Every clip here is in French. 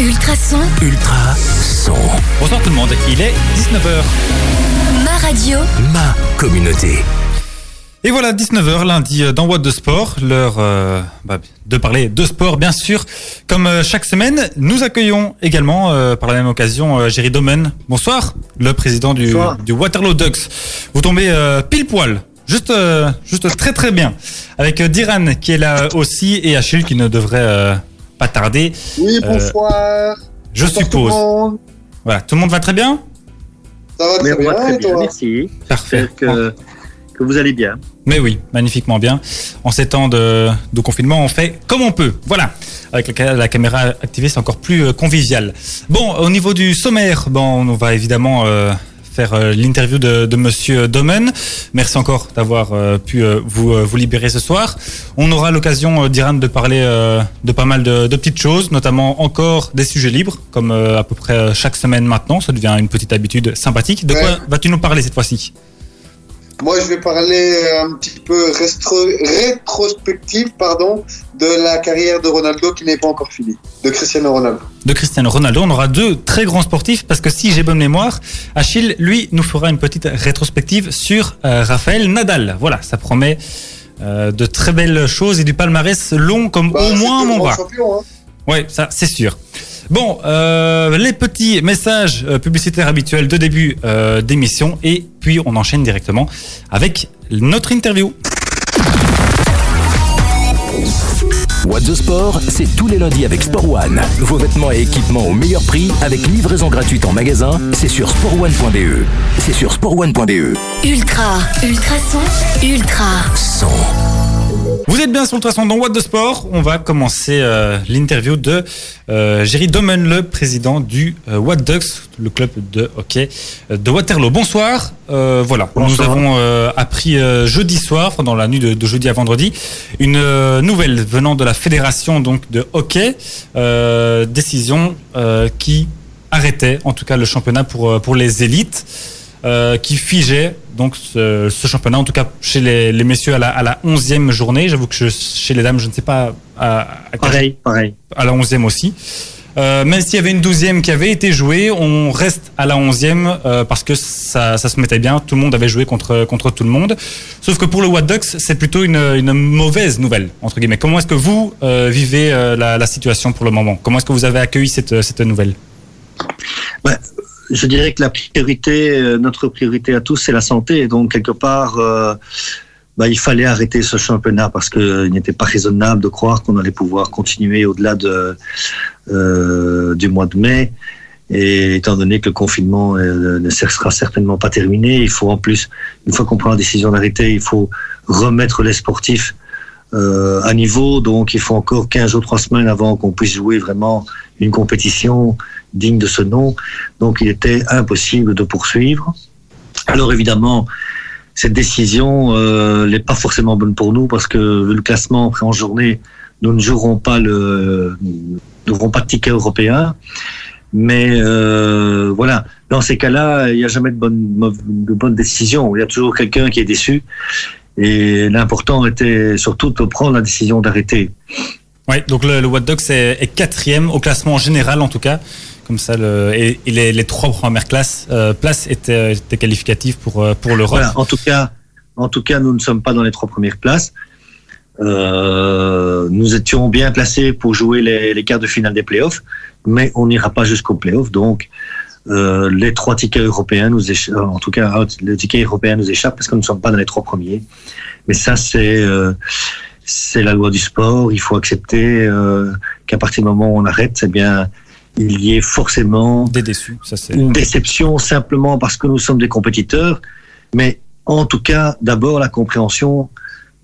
Ultrason. Ultra son. Bonsoir tout le monde, il est 19h. Ma radio. Ma communauté. Et voilà, 19h lundi euh, dans What de Sport, l'heure euh, bah, de parler de sport bien sûr. Comme euh, chaque semaine, nous accueillons également euh, par la même occasion euh, Jerry Domen. Bonsoir, le président du, Bonsoir. du Waterloo Ducks. Vous tombez euh, pile poil, juste, juste très très bien. Avec Diran qui est là aussi et Achille qui ne devrait euh, pas tarder, Oui, Euh, bonsoir. je Bonsoir tout le suppose. monde. Voilà, tout le monde va très bien? Ça va très va bien, très et bien, toi? merci. Parfait. Que, que vous allez bien. Mais oui, magnifiquement bien. En ces temps de, de confinement, on fait comme on peut. Voilà. Avec la caméra activée, c'est encore plus euh, convivial. Bon, au niveau du sommaire, bon, on va évidemment euh, faire euh, l'interview de, de Monsieur Domen. Merci encore d'avoir euh, pu euh, vous, vous libérer ce soir. On aura l'occasion, d'Iran, de parler de pas mal de, de petites choses, notamment encore des sujets libres, comme à peu près chaque semaine maintenant. Ça devient une petite habitude sympathique. De quoi Ouais. vas-tu nous parler cette fois-ci? Moi, je vais parler un petit peu rétrospective pardon, de la carrière de Ronaldo qui n'est pas encore finie, de Cristiano Ronaldo. de Cristiano Ronaldo. On aura deux très grands sportifs parce que si j'ai bonne mémoire, Achille, lui, nous fera une petite rétrospective sur euh, Raphaël Nadal. Voilà, ça promet euh, de très belles choses et du palmarès long comme Bah, au moins mon bras. champion, hein. Ouais, ça, c'est sûr. Bon, euh, les petits messages euh, publicitaires habituels de début euh, d'émission et puis on enchaîne directement avec notre interview. What the Sport, c'est tous les lundis avec Sport One. Vos vêtements et équipements au meilleur prix avec livraison gratuite en magasin. C'est sur sportone.be. C'est sur sportone.be. Ultra. Ultrason. Ultra. Son. Vous êtes bien sur le traçon dans What de Sport. On va commencer euh, l'interview de euh, Jerry Domen, le président du euh, What Ducks, le club de hockey euh, de Waterloo. Bonsoir. Euh, voilà, Bonsoir. nous avons appris jeudi soir, dans la nuit de, de jeudi à vendredi, une nouvelle venant de la fédération donc de hockey, décision qui arrêtait en tout cas le championnat pour pour les élites. Euh, qui figeait donc ce, ce championnat, en tout cas chez les, les messieurs à la, à la 11e journée. J'avoue que je- chez les dames, je ne sais pas à, à Pareil, pareil. à la 11e aussi. Euh, même s'il y avait une 12e qui avait été jouée, on reste à la 11e euh, parce que ça, ça se mettait bien. Tout le monde avait joué contre, contre tout le monde. Sauf que pour le What Ducks, c'est plutôt une, une mauvaise nouvelle, entre guillemets. Comment est-ce que vous euh, vivez euh, la, la situation pour le moment? Comment est-ce que vous avez accueilli cette, cette nouvelle? Je dirais que la euh, notre priorité à tous, c'est la santé. Donc, quelque part, euh, bah, il fallait arrêter ce championnat parce qu'il n'était pas raisonnable de croire qu'on allait pouvoir continuer au-delà de, euh, du mois de mai. Et étant donné que le confinement euh, ne sera certainement pas terminé, il faut en plus, une fois qu'on prend la décision d'arrêter, il faut remettre les sportifs euh, à niveau. Donc, il faut encore 15 jours, 3 semaines avant qu'on puisse jouer vraiment une compétition digne de ce nom. Donc, il était impossible de poursuivre. Alors, évidemment, cette décision euh, n'est pas forcément bonne pour nous parce que le classement après en journée, nous ne jouerons pas le, nous n'aurons pas de ticket européen. Mais euh, voilà, dans ces cas-là, il n'y a jamais de bonne décision. Il y a toujours quelqu'un qui est déçu. Et l'important était surtout de prendre la décision d'arrêter. Oui, donc le, le Ducks est, quatrième au classement général en tout cas. Comme ça, et, les, trois premières euh, places étaient, étaient qualificatives pour, euh, pour l'Europe. En tout cas, en tout cas, nous ne sommes pas dans les trois premières places. Euh, nous étions bien placés pour jouer les, quarts de finale des playoffs, mais on n'ira pas jusqu'aux playoffs. Donc, euh, les trois tickets européens nous échappent. En tout cas, le ticket européen nous échappe parce que nous ne sommes pas dans les trois premiers. Mais ça, c'est euh, c'est la loi du sport. Il faut accepter euh, qu'à partir du moment où on arrête, c'est bien il y ait forcément Des déçus, ça c'est. une déception simplement parce que nous sommes des compétiteurs, mais en tout cas, d'abord la compréhension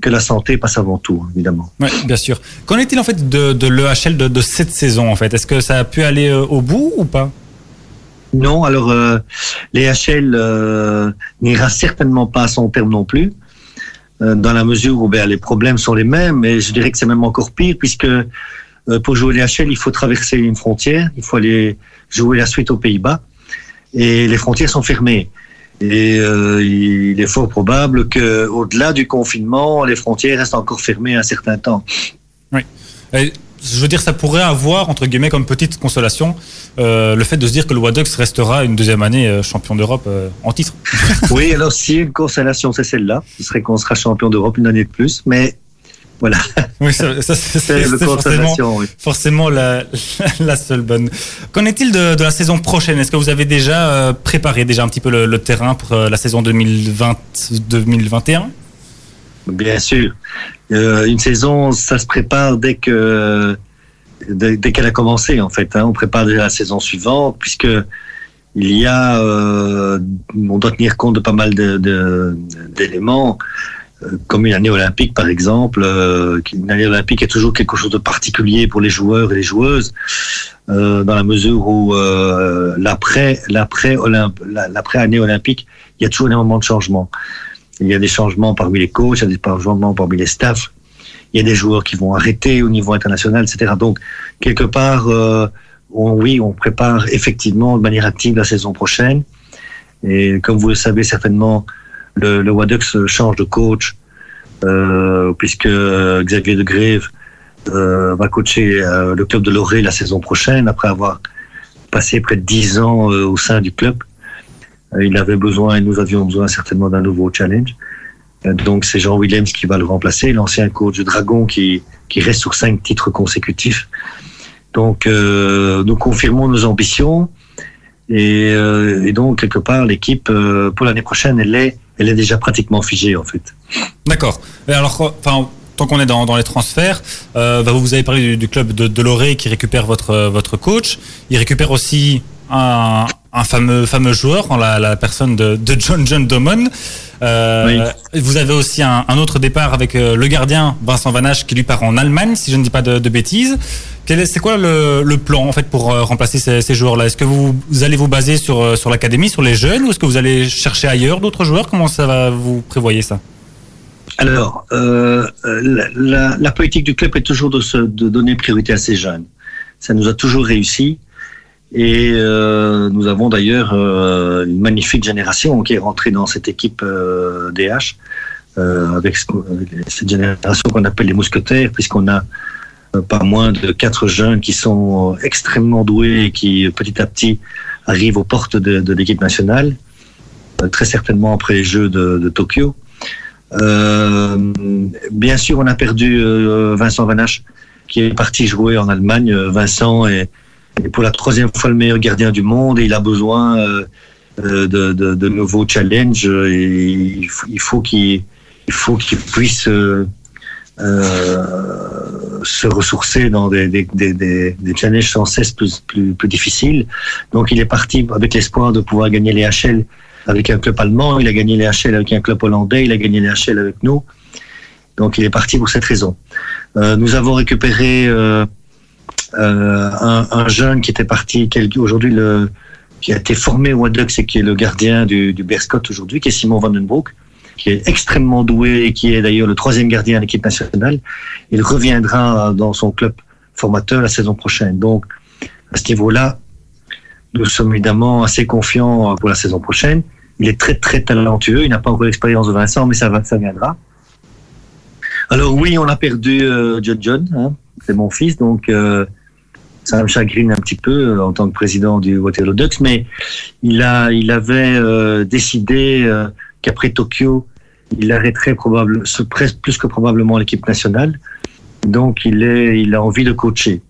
que la santé passe avant tout, évidemment. Ouais, bien sûr. Qu'en est-il en fait de, de l'EHL de, de cette saison en fait? Est-ce que ça a pu aller euh, au bout ou pas? Non, alors euh, les HL euh, n'ira certainement pas à son terme non plus, dans la mesure où ben, les problèmes sont les mêmes, et je dirais que c'est même encore pire, puisque euh, pour jouer les HL, il faut traverser une frontière, il faut aller jouer la suite aux Pays-Bas, et les frontières sont fermées. Et euh, il est fort probable que, au-delà du confinement, les frontières restent encore fermées un certain temps. Et je veux dire, ça pourrait avoir, entre guillemets, comme petite consolation, euh, le fait de se dire que le Wadux restera une deuxième année euh, champion d'Europe euh, en titre. oui, alors si une consolation, c'est celle-là. Ce serait qu'on sera champion d'Europe une année de plus, mais voilà. Oui, ça, ça c'est forcément, oui. forcément la, la, seule bonne. Qu'en est-il de, de, la saison prochaine? Est-ce que vous avez déjà préparé déjà un petit peu le, le terrain pour la saison 2020-2021 Bien sûr. Euh, une saison, ça se prépare dès que dès, qu'elle a commencé en fait. Hein. On prépare déjà la saison suivante puisque il y a, euh, on doit tenir compte de pas mal d'éléments. Euh, comme une année olympique par exemple, euh, une année olympique est toujours quelque chose de particulier pour les joueurs et les joueuses, euh, dans la mesure où l'après l'après année olympique, il y a toujours un moment de changement. Il y a des changements parmi les coachs, il y a des changements parmi les staffs. Il y a des joueurs qui vont arrêter au niveau international, etc. Donc, quelque part, euh, on, oui, on prépare effectivement de manière active la saison prochaine. Et comme vous le savez certainement, le, le Wadux change de coach, euh, puisque Xavier de Grève euh, va coacher euh, le club de Loré la saison prochaine, après avoir passé près de dix ans euh, au sein du club. Euh, il avait besoin, et nous avions besoin certainement d'un nouveau challenge. Donc c'est Jean Williams qui va le remplacer, l'ancien coach du Dragon qui, qui reste sur cinq titres consécutifs. Donc euh, nous confirmons nos ambitions et, euh, donc quelque part l'équipe euh, pour l'année prochaine elle est, elle est déjà pratiquement figée en fait. D'accord. Alors tant qu'on est dans, les transferts, euh, vous avez parlé du, club de, de Loré qui récupère votre, votre coach. Il récupère aussi un, un fameux, fameux joueur la, la personne de, de, John John Domon. Euh, oui. Vous avez aussi un, un, autre départ avec euh, le gardien Vincent Vanache qui lui part en Allemagne, si je ne dis pas de, de bêtises. C'est quoi le, le, plan en fait pour euh, remplacer ces, ces joueurs-là? Est-ce que vous, vous, allez vous baser sur, sur l'académie, sur les jeunes, ou est-ce que vous allez chercher ailleurs d'autres joueurs? Comment ça va vous prévoyez ça? Alors, euh, la, la, la, politique du club est toujours de, se, de donner priorité à ces jeunes. Ça nous a toujours réussi. Et euh, nous avons d'ailleurs euh, une magnifique génération qui est rentrée dans cette équipe euh, DH, euh, avec, avec, cette génération qu'on appelle les mousquetaires, puisqu'on a euh, pas moins de quatre jeunes qui sont extrêmement doués et qui petit à petit arrivent aux portes de, de l'équipe nationale, euh, très certainement après les Jeux de, de Tokyo. bien sûr, on a perdu Vincent Vanache, qui est parti jouer en Allemagne. Vincent est et pour la troisième fois le meilleur gardien du monde et il a besoin euh, de, de, de, nouveaux challenges et il faut qu'il il faut qu'il puisse euh, euh, se ressourcer dans des, des, des, des, challenges sans cesse plus, plus, plus difficiles. Donc il est parti avec l'espoir de pouvoir gagner les HL avec un club allemand, il a gagné les HL avec un club hollandais, il a gagné les HL avec nous. Donc il est parti pour cette raison. Euh, nous avons récupéré euh, euh, un, un, jeune qui était parti, aujourd'hui qui a été formé au Wadux et qui est le gardien du, du aujourd'hui, qui est Simon Vandenbroek, qui est extrêmement doué et qui est d'ailleurs le troisième gardien à l'équipe nationale. Il reviendra dans son club formateur la saison prochaine. Donc, à ce niveau-là, nous sommes évidemment assez confiants pour la saison prochaine. Il est très très talentueux. Il n'a pas encore l'expérience de Vincent, mais ça viendra. Alors oui, on a perdu euh, John John, hein, c'est mon fils, donc euh, ça me chagrine un petit peu euh, en tant que président du Waterloo Ducks, mais il a, il avait euh, décidé euh, qu'après Tokyo, il arrêterait probablement, plus que probablement l'équipe nationale. Donc il est, il a envie de coacher.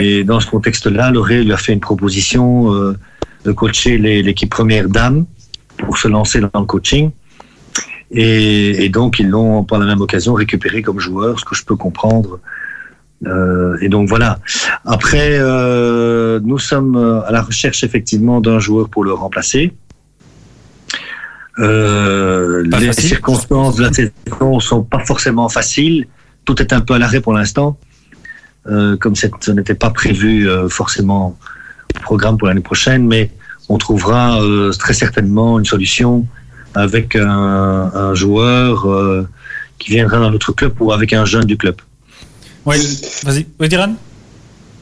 Et dans ce contexte-là, Loré lui a fait une proposition euh, de coacher l'équipe première dame pour se lancer dans le coaching. Et, et donc ils l'ont par la même occasion récupéré comme joueur, ce que je peux comprendre euh, et donc voilà. Après, euh, nous sommes à la recherche effectivement d'un joueur pour le remplacer. Euh, les facile. circonstances de la saison sont pas forcément faciles. Tout est un peu à l'arrêt pour l'instant, euh, comme ce n'était pas prévu euh, forcément au programme pour l'année prochaine, mais on trouvera euh, très certainement une solution avec un, un joueur qui viendra dans notre club ou avec un jeune du club. Oui, vas-y. Oui, Diran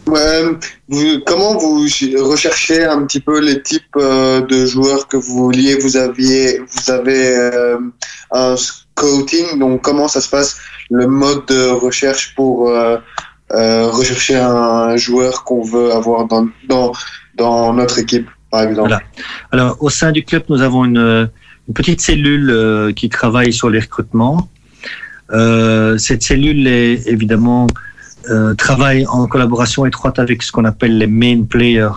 vous, comment vous recherchez un petit peu les types euh, de joueurs que vous vouliez? Vous aviez, vous avez euh, un scouting, donc comment ça se passe le mode de recherche pour euh, euh, rechercher un joueur qu'on veut avoir dans, dans, dans notre équipe, par exemple? Voilà. Alors, au sein du club, nous avons une, une petite cellule euh, qui travaille sur les recrutements. Euh, cette cellule est évidemment euh, travaille en collaboration étroite avec ce qu'on appelle les main players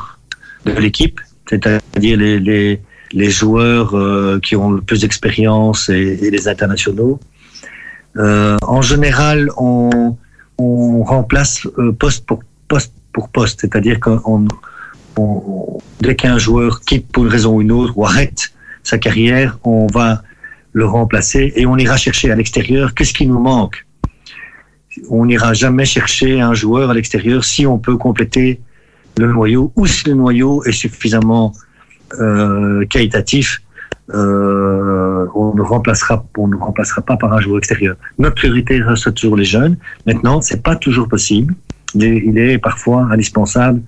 de l'équipe, c'est-à-dire les, joueurs euh, qui ont le plus d'expérience et, les internationaux. En général, on, remplace poste pour poste pour poste, c'est-à-dire qu'on on- dès qu'un joueur quitte pour une raison ou une autre ou arrête sa carrière, on va le remplacer et on ira chercher à l'extérieur qu'est-ce qui nous manque? On n'ira jamais chercher un joueur à l'extérieur si on peut compléter le noyau ou si le noyau est suffisamment euh, qualitatif. Euh, on ne remplacera, ne remplacera pas par un joueur extérieur. Notre priorité reste toujours les jeunes. Maintenant, c'est pas toujours possible. Il est, il est parfois indispensable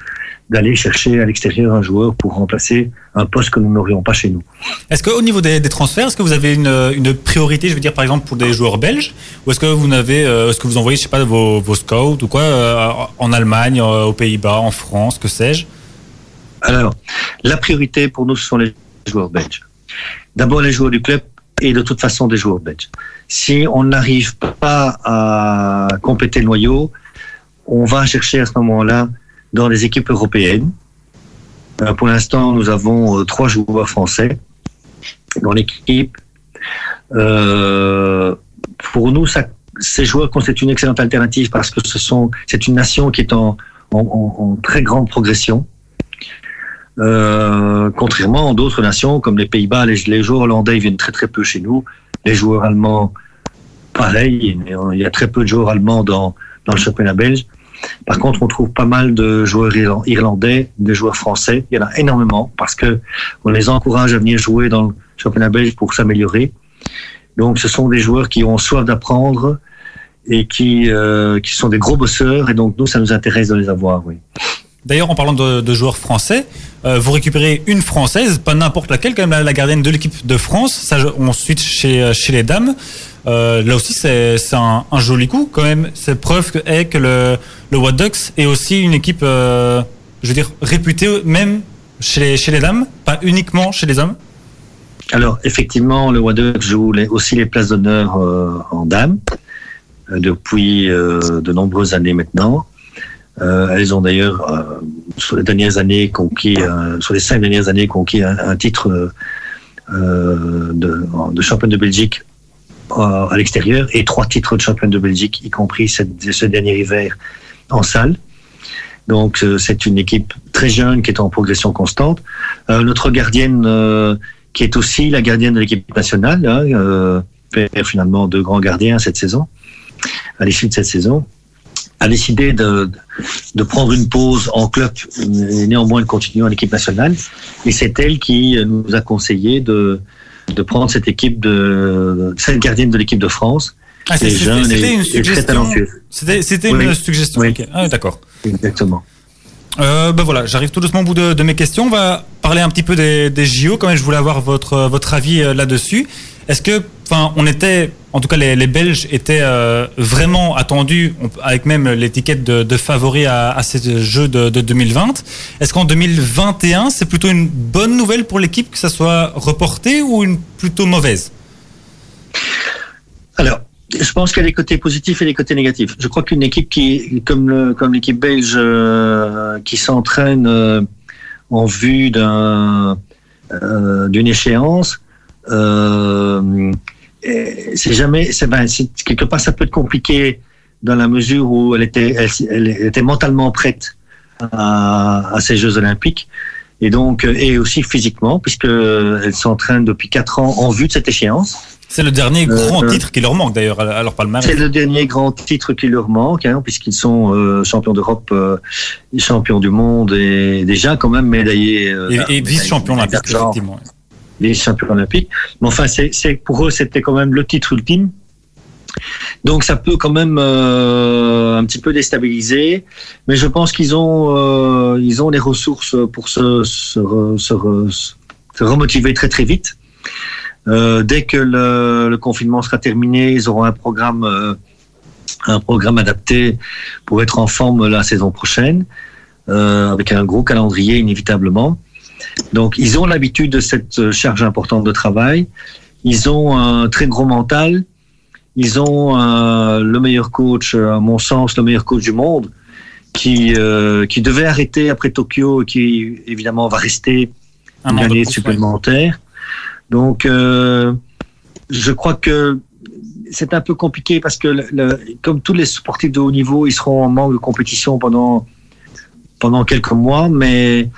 d'aller chercher à l'extérieur un joueur pour remplacer un poste que nous n'aurions pas chez nous. Est-ce qu'au niveau des, des transferts, est-ce que vous avez une, une priorité, je veux dire par exemple pour des joueurs belges, ou est-ce que vous n'avez, euh, est-ce que vous envoyez, je sais pas, vos, vos scouts ou quoi, euh, en Allemagne, euh, aux Pays-Bas, en France, que sais-je? Alors, la priorité pour nous, ce sont les joueurs belges. D'abord les joueurs du club et de toute façon des joueurs belges. Si on n'arrive pas à compléter le noyau, on va chercher à ce moment-là dans les équipes européennes. Euh, Pour l'instant, nous avons euh, trois joueurs français dans l'équipe. Euh, pour nous, ces joueurs constituent une excellente alternative parce que c'est une nation qui est en, très grande progression. Contrairement à d'autres nations comme les Pays-Bas, les, joueurs hollandais viennent très peu chez nous. Les joueurs allemands, pareil, il y a très peu de joueurs allemands dans le championnat belge. Par contre, on trouve pas mal de joueurs irlan- irlandais, de joueurs français. Il y en a énormément parce que on les encourage à venir jouer dans le championnat belge pour s'améliorer. Donc, ce sont des joueurs qui ont soif d'apprendre et qui, euh, qui sont des gros bosseurs. Et donc, nous, ça nous intéresse de les avoir, oui. D'ailleurs, en parlant de, joueurs français, euh, vous récupérez une française, pas n'importe laquelle, quand même la, gardienne de l'équipe de France. Ça, on switch chez, chez les dames. Euh, là aussi, c'est un, joli coup, quand même. C'est preuve que, le, le What Ducks est aussi une équipe, euh, je veux réputée même chez les, dames, pas uniquement chez les hommes. Alors, effectivement, le Waddle joue les- aussi les places d'honneur euh, en dames depuis de nombreuses années maintenant. Elles ont d'ailleurs, sur les cinq dernières années, conquis un, titre de, championne de Belgique à l'extérieur et trois titres de championne de Belgique, y compris cette- ce dernier hiver en salle. Donc, euh, c'est une équipe très jeune qui est en progression constante. Euh, notre gardienne euh, qui est aussi la gardienne de l'équipe nationale, hein, euh, perd finalement deux grands gardiens cette saison, à l'issue de cette saison, a décidé de, de prendre une pause en club et néanmoins de continuer en équipe nationale. Et c'est elle qui nous a conseillé de, de prendre cette équipe de cette gardienne de l'équipe de France. Ah, qui est c'était- jeune c'était une suggestion. C'était Oui. une suggestion. Oui. Ah, D'accord. Exactement. Euh, ben voilà, j'arrive tout doucement au bout de, de mes questions. On va parler un petit peu des, des JO. Quand même, je voulais avoir votre votre avis euh, là-dessus. Est-ce que, enfin, on était, en tout cas, les, les Belges étaient euh, vraiment attendus, avec même l'étiquette de, de favoris à, ces Jeux de, de 2020. Est-ce qu'en 2021, c'est plutôt une bonne nouvelle pour l'équipe que ça soit reporté ou une plutôt mauvaise? Alors, je pense qu'il y a des côtés positifs et des côtés négatifs. Je crois qu'une équipe qui, comme l'équipe belge, euh, qui s'entraîne euh, en vue d'un d'une échéance, euh, c'est jamais, c'est ben, quelque part ça peut être compliqué dans la mesure où elle était, elle, elle était mentalement prête à, à ces Jeux Olympiques. Et donc, euh, et aussi physiquement, puisque elle s'entraîne depuis quatre ans en vue de cette échéance. C'est le dernier Euh, grand euh, titre qui leur manque d'ailleurs à leur palmarès. C'est le dernier grand titre qui leur manque, hein, puisqu'ils sont euh, champions d'Europe, euh, champions du monde et déjà quand même médaillés. euh, Et, et médaillés- vice-champion olympique, d'argent, effectivement. Vice-champion olympique. Mais enfin, c'est, pour eux, c'était quand même le titre ultime. Donc ça peut quand même euh, un petit peu déstabiliser, mais je pense qu'ils ont euh, ils ont les ressources pour se se, re- se, se remotiver très très vite. Euh, dès que le, le confinement sera terminé, ils auront un programme euh, un programme adapté pour être en forme la saison prochaine, euh, avec un gros calendrier inévitablement. Donc, ils ont l'habitude de cette charge importante de travail. Ils ont un très gros mental. Ils ont euh, le meilleur coach, à mon sens, le meilleur coach du monde, qui euh, qui devait arrêter après Tokyo et qui évidemment va rester Un une année supplémentaire. Donc, euh, je crois que c'est un peu compliqué parce que, le- le- comme tous les sportifs de haut niveau, ils seront en manque de compétition pendant pendant quelques mois, mais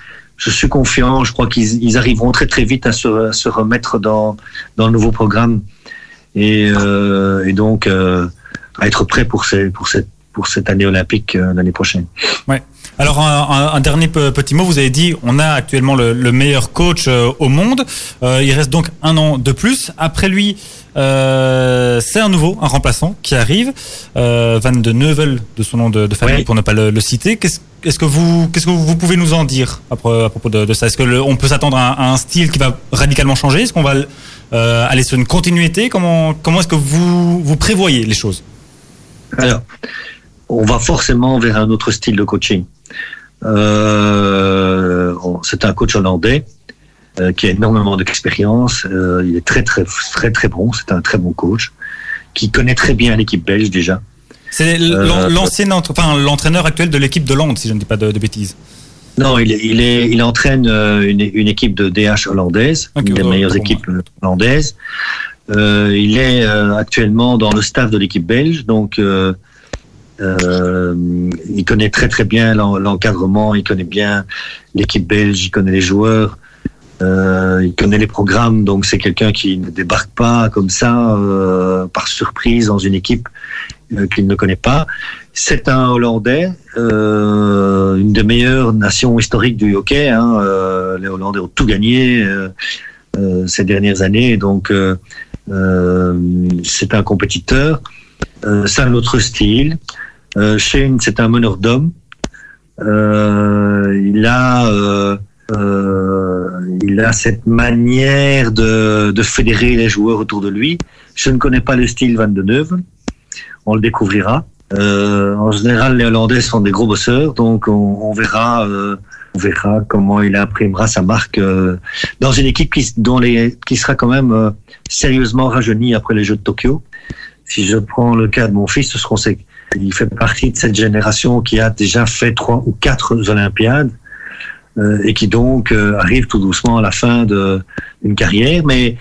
je suis confiant. Je crois qu'ils ils arriveront très très vite à se, remettre dans le nouveau programme et, euh, donc euh, à être prêt pour cette année olympique euh, l'année prochaine. Alors un, dernier pe- petit mot, vous avez dit on a actuellement le, le meilleur coach au monde. Il reste donc un an de plus. Après lui, euh, c'est un nouveau, un remplaçant qui arrive, euh, Van de Neuvel de son nom de, de famille pour ne pas le, le citer. Qu'est-ce est-ce que vous qu'est-ce que vous pouvez nous en dire à, pro- à propos de, de ça? Est-ce que le- on peut s'attendre à, un- à un style qui va radicalement changer? Est-ce qu'on va euh, aller sur une continuité? Comment comment est-ce que vous vous prévoyez les choses? Alors, on va forcément vers un autre style de coaching. Euh, c'est un coach hollandais euh, qui a énormément d'expérience. Euh, il est très très très très bon. C'est un très bon coach qui connaît très bien l'équipe belge déjà. C'est Euh, l'an- l'ancien enfin l'entraîneur actuel de l'équipe de Londres, si je ne dis pas de, de bêtises. Non, il, est- il, est, il entraîne une, une équipe de DH hollandaise, Ok, une des meilleures équipes hollandaises. Euh, il est euh, actuellement dans le staff de l'équipe belge, donc euh, il connaît très très bien l'en- l'encadrement, il connaît bien l'équipe belge, il connaît les joueurs, euh, il connaît les programmes, donc c'est quelqu'un qui ne débarque pas comme ça euh, par surprise dans une équipe euh, qu'il ne connaît pas. C'est un Hollandais, euh, une des meilleures nations historiques du hockey. Hein, euh, les Hollandais ont tout gagné ces dernières années, donc c'est un compétiteur. C'est un autre style. Shane, c'est un meneur d'hommes. Il a, euh, il a cette manière de, de fédérer les joueurs autour de lui. Je ne connais pas le style Van de Neuve. On le découvrira. Euh, en général, les Hollandais sont des gros bosseurs, donc on, on verra, euh, on verra comment il imprimera sa marque euh, dans une équipe qui, dont les, qui sera quand même euh, sérieusement rajeunie après les Jeux de Tokyo. Si je prends le cas de mon fils, ce seront ses, il fait partie de cette génération qui a déjà fait trois ou quatre Olympiades et qui donc euh, arrive tout doucement à la fin de une carrière. Mais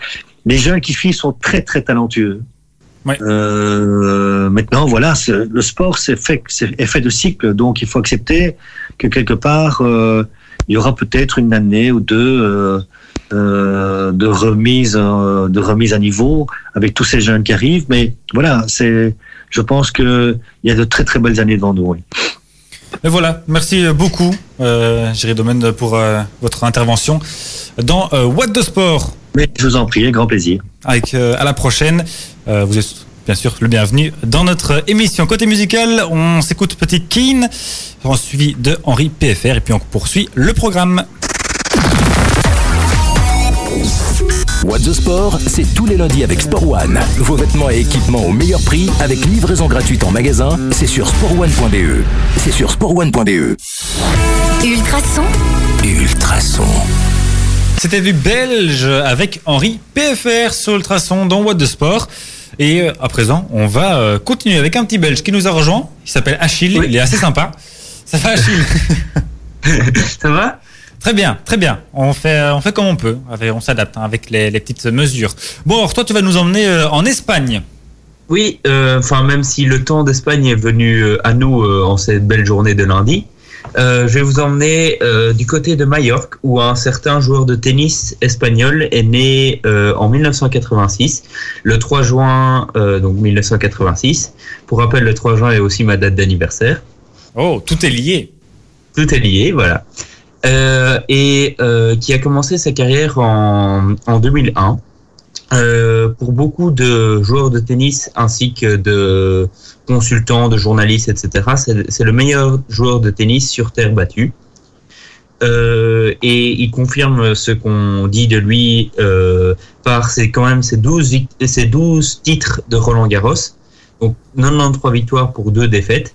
les jeunes qui filent sont très très talentueux. Ouais. Euh, maintenant, voilà, le sport c'est fait, est fait de cycles, donc il faut accepter que quelque part euh, il y aura peut-être une année ou deux euh, euh, de remise, euh, de remise à niveau avec tous ces jeunes qui arrivent. Mais voilà, c'est, je pense que il y a de très très belles années devant nous. oui. Et voilà, merci beaucoup, euh, Géry Domaine, pour euh, votre intervention dans euh, What the Sport. Mais je vous en prie, avec grand plaisir. Avec euh, à la prochaine. Vous êtes bien sûr le bienvenu dans notre émission. Côté musical, on s'écoute Petit Keen, en suivi de Henri PFR, et puis on poursuit le programme. What the Sport, c'est tous les lundis avec Sport One. Vos vêtements et équipements au meilleur prix avec livraison gratuite en magasin, c'est sur sportone.be. C'est sur sportone.be. Ultrason, Ultrason. C'était du belge avec Henri PFR sur Ultrason dans What the Sport. Et euh, à présent, on va euh, continuer avec un petit belge qui nous a rejoint. Il s'appelle Achille, Oui. il est assez sympa. Ça va Achille? Ça va? Très bien, très bien. On fait, euh, on fait comme on peut. On s'adapte hein, avec les, les petites mesures. Bon, alors toi, tu vas nous emmener euh, en Espagne. Oui, euh, enfin même si le temps d'Espagne est venu à nous euh, en cette belle journée de lundi, euh, je vais vous emmener du côté de Majorque où un certain joueur de tennis espagnol est né en 1986, le 3 juin donc 1986. Pour rappel, le 3 juin est aussi ma date d'anniversaire. Oh, tout est lié. Tout est lié, voilà. Euh, et euh, qui a commencé sa carrière en, en 2001. Euh, pour beaucoup de joueurs de tennis ainsi que de consultants, de journalistes, etc., c'est le meilleur joueur de tennis sur terre battue. Euh, et il confirme ce qu'on dit de lui euh, par ses, quand même ses 12, vic- ses 12 titres de Roland Garros, Donc 93 victoires pour deux défaites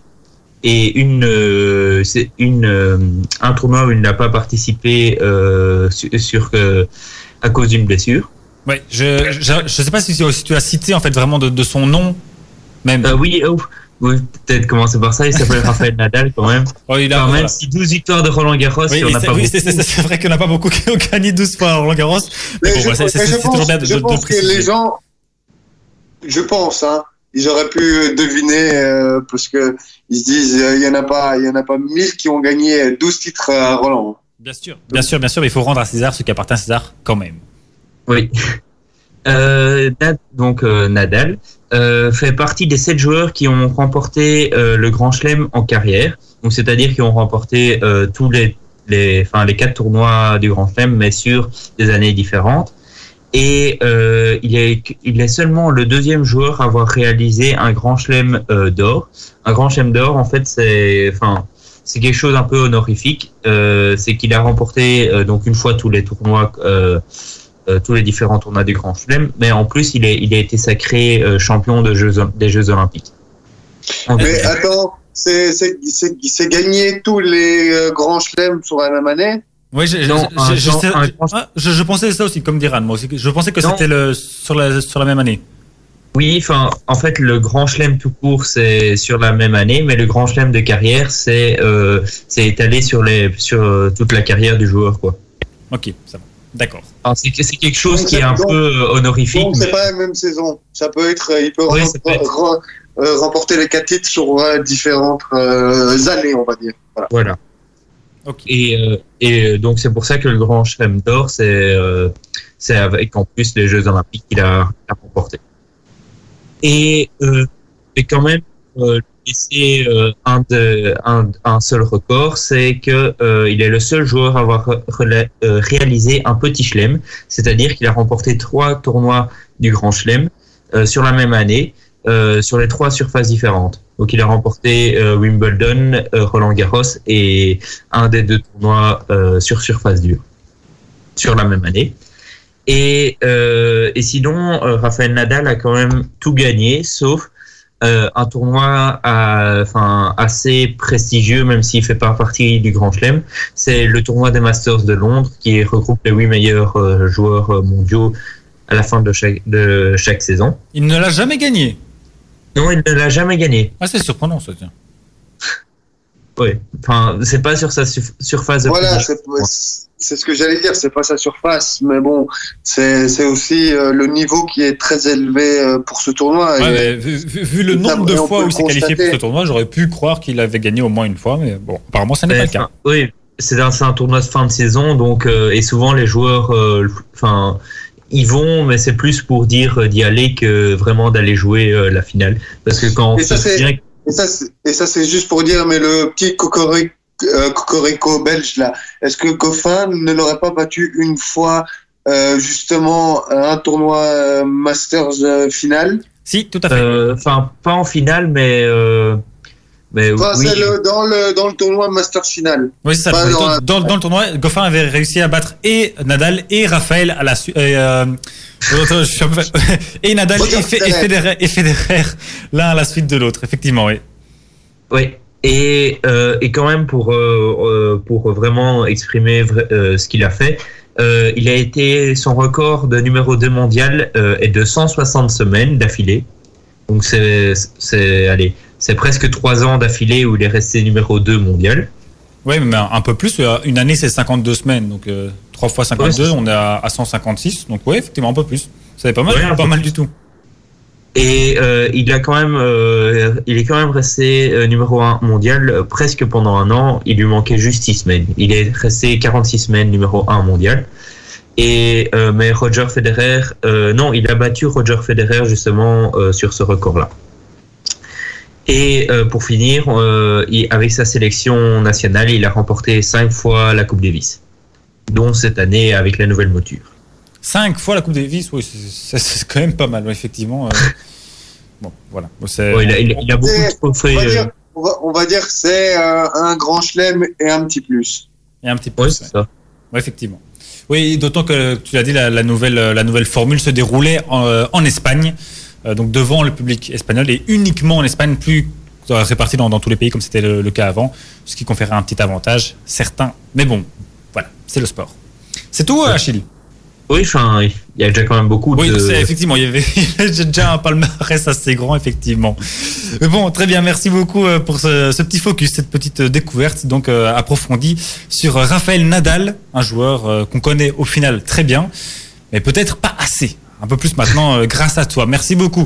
et une, euh, c'est une, euh, un tournoi où il n'a pas participé euh, sur, sur, euh, à cause d'une blessure. Ouais, je, je, je sais pas si, si tu as cité en fait vraiment de, de son nom même. Euh, oui, oh, oui, peut-être commencer par ça. Il s'appelle Rafael Nadal quand même. Oh, il a, Enfin, voilà. Même si 12 victoires de Roland Garros, Oui, pas oui, c'est- vrai qu'il n'y en a pas beaucoup qui ont gagné 12 fois à Roland Garros. Mais, Mais bon, je, c'est- toujours pense, bien de, je de- de pense que préciser. les gens, je pense, hein, ils auraient pu deviner euh, parce que ils se disent, euh, il y en a pas, il y en a pas mille qui ont gagné 12 titres à Roland. Bien sûr, bien sûr, bien sûr, mais il faut rendre à César ce qui appartient à César quand même. Oui. Euh, donc euh, Nadal euh, fait partie des sept joueurs qui ont remporté euh, le Grand Chelem en carrière. Donc c'est-à-dire qui ont remporté euh, tous les les enfin les quatre tournois du Grand Chelem, mais sur des années différentes. Et euh, il est il est seulement le deuxième joueur à avoir réalisé un Grand Chelem euh, d'or. Un Grand Chelem d'or, en fait, c'est enfin c'est quelque chose un peu honorifique. Euh, c'est qu'il a remporté donc une fois tous les tournois. Tous les différents tournois du Grand Chelem, mais en plus il, est, il a été sacré champion de jeux, des Jeux Olympiques. En Mais 2000. attends, c'est gagné tous les grands chelems sur la même année. Oui, je, je, Non, je, un je, grand- sais- un grand- ah, je- je pensais ça aussi, comme diran moi aussi. Je pensais que c'était le sur la sur la même année. Oui, enfin, en fait, le Grand Chelem tout court, c'est sur la même année, mais le Grand Chelem de carrière, c'est euh, c'est étalé sur les sur euh, toute la carrière du joueur, quoi. Ok, ça va. D'accord. C'est quelque chose Donc, qui est un donc- peu euh, honorifique. Donc mais- c'est pas la même saison. Ça peut être, il peut, Oui, rem- ça peut être. re- euh, remporter les quatre titres sur euh, différentes euh, années, on va dire. Voilà. Voilà. Et, euh, euh, donc c'est pour ça que le Grand Chelem d'or, c'est euh, c'est avec en plus les Jeux Olympiques qu'il a, qu'il remporté. Et quand même laisser euh, un, un, un seul record, c'est que euh, il est le seul joueur à avoir réalisé un petit chelem, c'est-à-dire qu'il a remporté trois tournois du Grand Chelem sur la même année, euh, sur les trois surfaces différentes. Donc il a remporté euh, Wimbledon, euh, Roland Garros et un des deux tournois sur surface dure sur la même année. Et, sinon, Rafael Nadal a quand même tout gagné, sauf un tournoi à- assez prestigieux, même s'il fait pas partie du Grand Chelem. C'est le tournoi des Masters de Londres, qui regroupe les huit meilleurs joueurs mondiaux à la fin de chaque saison. Il ne l'a jamais gagné. Non, il ne l'a jamais gagné. Ah, c'est surprenant ça. Tiens. Oui. Enfin, c'est pas sur sa surface de Voilà, c'est ce que j'allais dire. C'est pas sa surface, mais bon, c'est c'est aussi euh, le niveau qui est très élevé euh, pour ce tournoi. Ouais, Et- mais vu, vu- vu le nombre de fois où il s'est qualifié pour ce tournoi, j'aurais pu croire qu'il avait gagné au moins une fois, mais bon, apparemment, ça n'est pas le cas. Oui, c'est un, tournoi de fin de saison, donc euh, et souvent les joueurs, euh, enfin, ils vont, mais c'est plus pour dire euh, d'y aller que vraiment d'aller jouer euh, la finale, parce que quand on Et ça, se c'est- souvient- Et ça, c'est- et ça, c'est juste pour dire, mais le petit cocorico, euh, cocorico belge là, est-ce que Goffin ne l'aurait pas battu une fois euh, justement à un tournoi euh, Masters euh, final? Si, tout à fait. euh, enfin, pas en finale, mais euh, mais Enfin, oui, c'est le, dans le dans le tournoi Masters final. oui, c'est ça. pas dans, dans la- dans- dans le tournoi, Goffin avait réussi à battre et Nadal et Raphaël à la suite. Euh, un peu- et Nadal et, et Federer. Federer, et Federer l'un à la suite de l'autre, effectivement, oui. Oui. Et, euh, et quand même pour euh, euh, pour vraiment exprimer vra- euh, ce qu'il a fait, euh, il a été son record de numéro 2 mondial euh, est de 160 semaines d'affilée. Donc c'est c'est allez c'est presque trois ans d'affilée où il est resté numéro 2 mondial. Oui, mais un, peu plus. euh, Une année, c'est 52 semaines. Donc, euh, 3 fois 52, Ouais, c'est ça. on est à, à 156. Donc, oui, effectivement, un peu plus. C'est pas mal, Ouais, pas mal plus. du tout. Et euh, il a quand même euh, il est quand même resté numéro 1 mondial presque pendant un an. Il lui manquait juste 6 semaines. Il est resté 46 semaines numéro 1 mondial. Et mais Roger Federer, non, il a battu Roger Federer justement sur ce record-là. Et euh, pour finir, euh, il- avec sa sélection nationale, il a remporté cinq fois la Coupe Davis, dont cette année avec la nouvelle mouture. 5 fois la Coupe Davis, oui, c'est- quand même pas mal, effectivement. euh. Bon, voilà. Bon, c'est- Bon, il, a, il a- il a beaucoup de On trophées. va dire, on va, on va dire que c'est euh, un grand chelem et un petit plus. A un petit peu. ouais, ça. Ouais, effectivement. Oui, d'autant que tu l'as dit, la, la nouvelle, la nouvelle formule se déroulait en, en Espagne. Donc devant le public espagnol et uniquement en Espagne, plus réparti dans, dans tous les pays comme c'était le, le cas avant, ce qui conférait un petit avantage, certain. Mais bon, voilà, c'est le sport. C'est tout, Achille? Oui, enfin, il y a déjà quand même beaucoup Oui, de... c'est- effectivement, il y avait il y a déjà un palmarès assez grand, effectivement. Mais bon, très bien, merci beaucoup euh, pour ce, ce petit focus, cette petite euh, découverte donc euh, approfondie sur euh, Raphaël Nadal, un joueur euh, qu'on connaît au final très bien, mais peut-être pas assez. Un peu plus maintenant euh, grâce à toi. Merci beaucoup.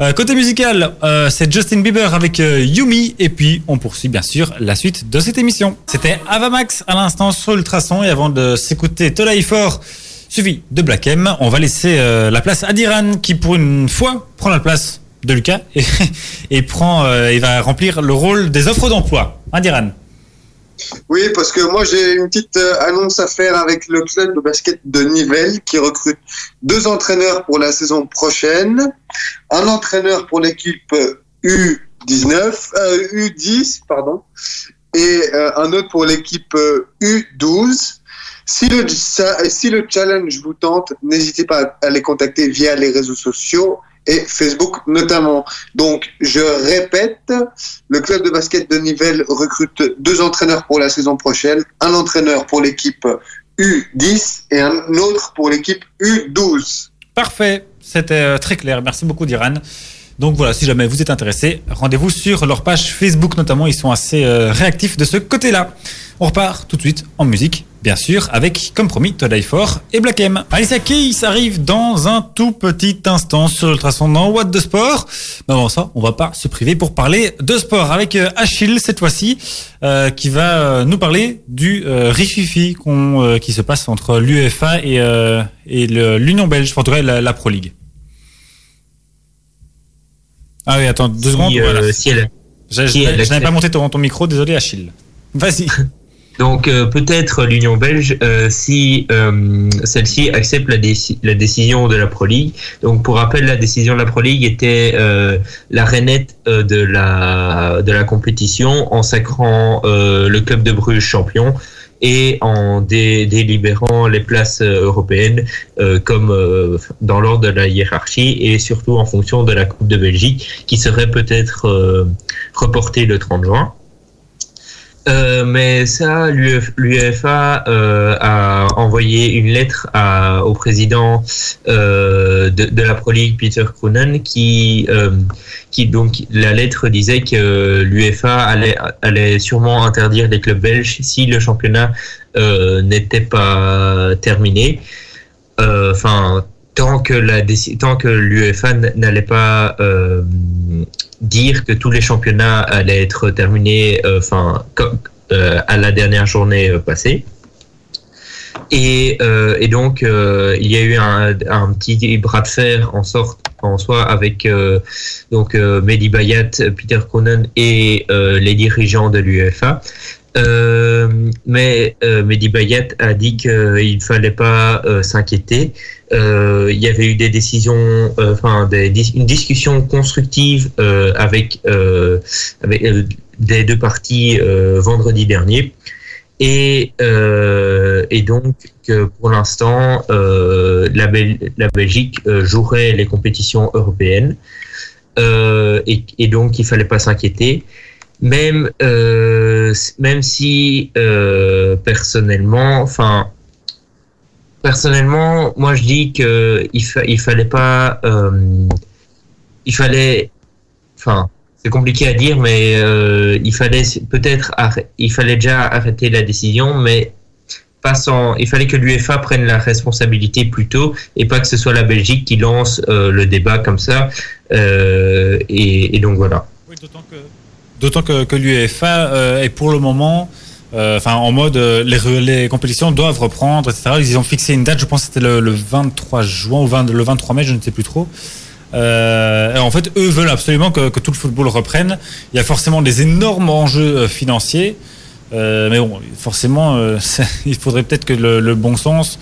Euh, côté musical, euh, c'est Justin Bieber avec euh, Yumi et puis on poursuit bien sûr la suite de cette émission. C'était Avamax à l'instant sur Ultrason et avant de s'écouter Tolai Fort suivi de Black M, on va laisser euh, la place à Diran qui pour une fois prend la place de Lucas et, et prend il va remplir le rôle des offres d'emploi. Hein Diran? Oui, parce que moi j'ai une petite euh, annonce à faire avec le club de basket de Nivelles qui recrute deux entraîneurs pour la saison prochaine, un entraîneur pour l'équipe U19, euh, U10, pardon, et euh, un autre pour l'équipe euh, U12. Si le, ça- si le challenge vous tente, n'hésitez pas à les contacter via les réseaux sociaux et Facebook notamment. Donc, je répète, le club de basket de Nivelles recrute deux entraîneurs pour la saison prochaine, un entraîneur pour l'équipe U10 et un autre pour l'équipe U12. Parfait, c'était euh, très clair. Merci beaucoup Diran. Donc voilà, si jamais vous êtes intéressé, rendez-vous sur leur page Facebook notamment, ils sont assez euh, réactifs de ce côté-là. On repart tout de suite en musique, bien sûr, avec, comme promis, Today For et Black M. Alicia Keys arrive dans un tout petit instant sur Ultrason dans What de Sport. Mais avant ça, on va pas se priver pour parler de sport avec euh, Achille cette fois-ci, euh, qui va euh, nous parler du euh, rififi euh, qui se passe entre l'UEFA et, l'Union belge, en tout cas la, la Pro League. Ah oui, attends deux secondes. si, voilà. si elle- Je, n'avais pas monté ton, ton micro, désolé Achille. Vas-y. Donc euh, peut-être l'Union belge euh, si euh, celle-ci accepte la, la décision de la Pro League. Donc pour rappel, la décision de la Pro League était euh, la rainette euh, de la de la compétition en sacrant euh, le club de Bruges champion et en dé- délibérant les places européennes comme dans l'ordre de la hiérarchie et surtout en fonction de la Coupe de Belgique qui serait peut-être reportée le 30 juin. Euh, mais ça, l'UEFA euh, a envoyé une lettre à, au président euh, de, de la Pro League, Peter Krunen, qui, euh, qui donc la lettre disait que l'UEFA allait, allait sûrement interdire les clubs belges si le championnat euh, n'était pas terminé. Enfin, tant que la tant que l'UEFA n'allait pas dire que tous les championnats allaient être terminés, euh, enfin, euh, à la dernière journée euh, passée. Et, donc, il y a eu un, petit bras de fer en sorte en soi avec euh, donc Mehdi Bayat, Peter Konen et les dirigeants de l'UEFA. Euh, mais euh, Mehdi Bayat a dit qu'il ne fallait pas euh, s'inquiéter. Il y avait eu des décisions, enfin une discussion constructive avec, avec des deux parties vendredi dernier. Et, donc que pour l'instant, la, Bel- la Belgique jouerait les compétitions européennes et, et donc il fallait pas s'inquiéter. Même euh, même si euh, personnellement, enfin personnellement, moi je dis que il, fa- il fallait pas, euh, il fallait, enfin c'est compliqué à dire, mais il fallait peut-être, il fallait déjà arrêter la décision, mais pas sans, il fallait que l'UEFA prenne la responsabilité plus tôt et pas que ce soit la Belgique qui lance le débat comme ça. Et, et donc voilà. Oui, d'autant que, d'autant que, l'UEFA euh, est pour le moment, euh, en mode euh, les, compétitions doivent reprendre, etc. Ils ont fixé une date, je pense que c'était le, le 23 juin ou 20 le 23 mai, je ne sais plus trop. En fait, eux veulent absolument que, tout le football reprenne. Il y a forcément des énormes enjeux financiers, mais bon, forcément, il faudrait peut-être que le, bon sens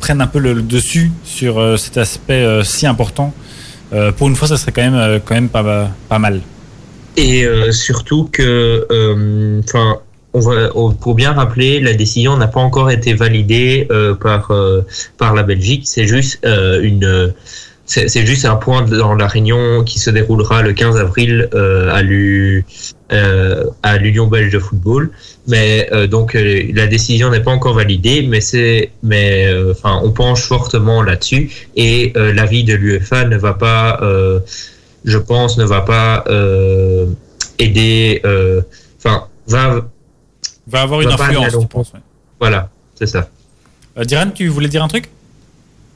prenne un peu le, dessus sur cet aspect si important. Pour une fois, ça serait quand même, pas mal. Et euh, surtout que, euh, enfin, on va, on- pour bien rappeler, la décision n'a pas encore été validée euh, par par la Belgique. C'est juste une, c'est juste un point dans la réunion qui se déroulera le 15 avril euh, à l'U euh, l'Union belge de football. Mais euh, donc la décision n'est pas encore validée, mais c'est mais enfin on penche fortement là-dessus et l'avis de l'UEFA ne va pas, je pense, ne va pas euh, aider. euh, Enfin va Va avoir une Va influence, penses. ouais. voilà, c'est ça. Euh, Diran, tu voulais dire un truc?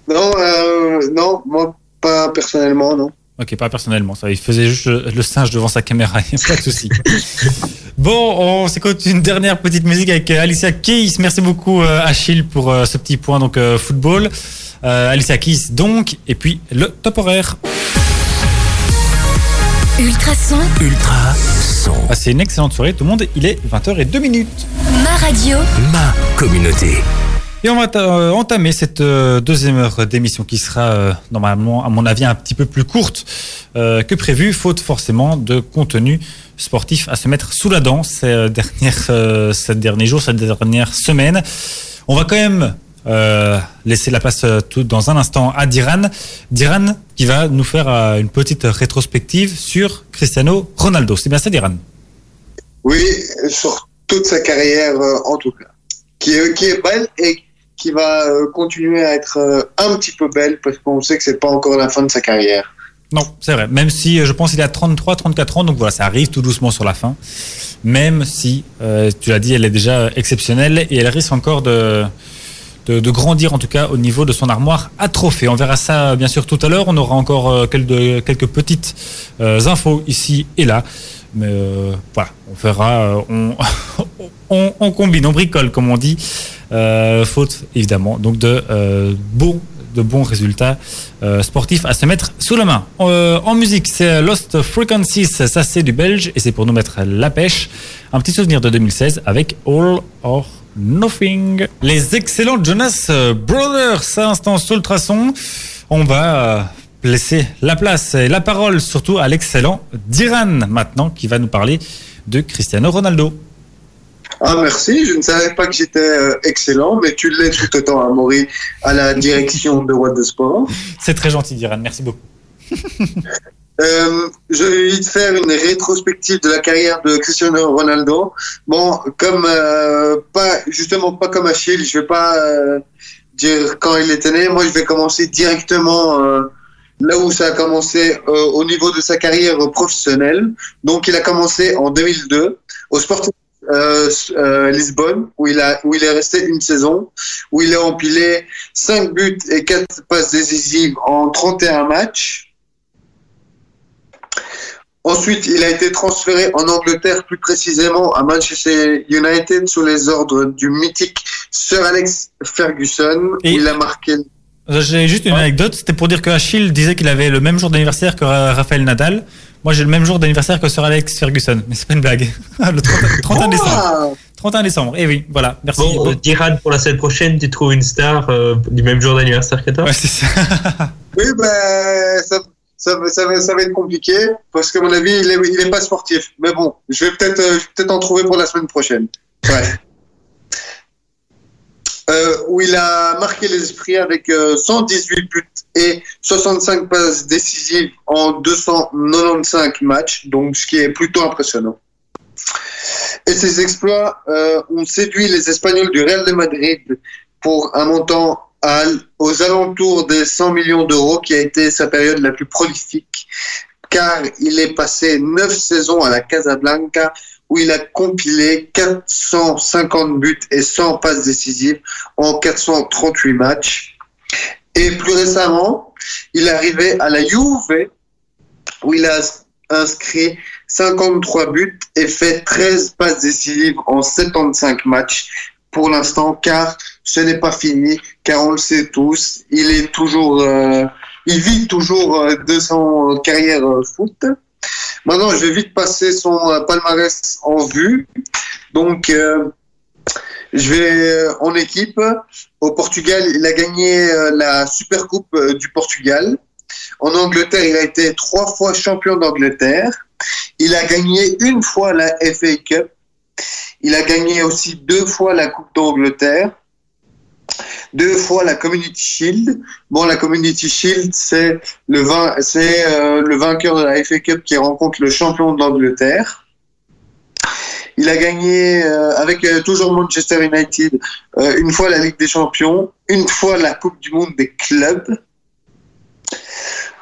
Non, euh, non, moi pas personnellement, non. Ok, pas personnellement, ça. Il faisait juste le, singe devant sa caméra, il n'y a pas de souci. bon, on s'écoute une dernière petite musique avec Alicia Keys. Merci beaucoup, Achille, pour ce petit point, donc football. Euh, Alicia Keys, donc, et puis le top horaire. Ultrason, Ultra son. Passez une excellente soirée, tout le monde. Il est 20h02 minutes. ma radio, Ma communauté. Et on va euh, entamer cette euh, deuxième heure d'émission qui sera euh, normalement, à mon avis, un petit peu plus courte que prévu, faute forcément de contenu sportif à se mettre sous la dent ces dernières, ces derniers jours, ces dernières semaines. On va quand même euh, laisser la place euh, tout dans un instant à Diran. Diran qui va nous faire euh, une petite rétrospective sur Cristiano Ronaldo. C'est bien ça, Diran? Oui, sur toute sa carrière en tout cas, qui est, qui est belle et qui va continuer à être un petit peu belle parce qu'on sait que c'est pas encore la fin de sa carrière. Non, c'est vrai. Même si je pense qu'il a 33, 34 ans, donc voilà, ça arrive tout doucement sur la fin. Même si, euh, tu l'as dit, elle est déjà exceptionnelle et elle risque encore de, de, de grandir en tout cas au niveau de son armoire à trophées. On verra ça bien sûr tout à l'heure. On aura encore euh, quelques, quelques petites euh, infos ici et là. Mais euh, voilà, on verra. euh, on, on, on combine, on bricole comme on dit. Euh, faute évidemment donc de euh, bons de bons résultats euh, sportifs à se mettre sous la main. Euh, en musique, c'est Lost Frequencies, ça c'est du belge et c'est pour nous mettre la pêche. Un petit souvenir de 2016 avec All or Nothing. Les excellents Jonas Brothers, à le traçon. On va euh, laisser la place et la parole surtout à l'excellent Diran maintenant qui va nous parler de Cristiano Ronaldo. Ah merci, je ne savais pas que j'étais euh, excellent, mais tu l'es tout autant, Amaury, à la direction de What the Sport. C'est très gentil Diran, merci beaucoup. Euh, je vais vite faire une rétrospective de la carrière de Cristiano Ronaldo. Bon, comme euh, pas justement pas comme Achille, je vais pas euh, dire quand il était né. Moi, je vais commencer directement euh, là où ça a commencé euh, au niveau de sa carrière professionnelle. Donc, il a commencé en 2002 au Sporting Lisbonne, où il a où il est resté une saison, où il a empilé 5 buts et 4 passes décisives en 31 matchs. Ensuite, il a été transféré en Angleterre, plus précisément à Manchester United, sous les ordres du mythique Sir Alex Ferguson, Et- il a marqué. J'ai juste une anecdote, c'était pour dire que Achille disait qu'il avait le même jour d'anniversaire que Ra- Raphaël Nadal. Moi, j'ai le même jour d'anniversaire que Sir Alex Ferguson, mais c'est pas une blague. le 30, 31 décembre. Ah 31 décembre. Et oui, voilà. Merci. Bon, euh, Diran, pour la semaine prochaine, tu trouves une star euh, du même jour d'anniversaire que toi? Ouais, c'est ça. Oui, ben, ça, ça, va- ça, va- ça va être compliqué, parce qu'à mon avis, il est, pas sportif. Mais bon, je vais peut-être euh, peut-être en trouver pour la semaine prochaine. Ouais. Euh, où il a marqué les esprits avec euh, 118 buts et 65 passes décisives en 295 matchs, donc ce qui est plutôt impressionnant. Et ces exploits euh, ont séduit les Espagnols du Real de Madrid pour un montant aux alentours des 100 millions d'euros, qui a été sa période la plus prolifique, car il est passé neuf saisons à la Casablanca, où il a compilé 450 buts et 100 passes décisives en 438 matchs. Et plus récemment, il est arrivé à la Juve, où il a inscrit 53 buts et fait 13 passes décisives en 75 matchs pour l'instant, car ce n'est pas fini, car on le sait tous, il est toujours, euh, il vit toujours euh, de son carrière euh, foot. Maintenant, je vais vite passer son euh, palmarès en vue. Donc, euh, je vais en équipe. Au Portugal, il a gagné la Supercoupe euh, du Portugal. En Angleterre, il a été trois fois champion d'Angleterre. Il a gagné une fois la FA Cup. Il a gagné aussi deux fois la Coupe d'Angleterre. Deux fois la Community Shield. Bon, la Community Shield, c'est le, euh, vainqueur de la FA Cup qui rencontre le champion d'Angleterre. Il a gagné euh, avec euh, toujours Manchester United une fois la Ligue des Champions, une fois la Coupe du Monde des clubs.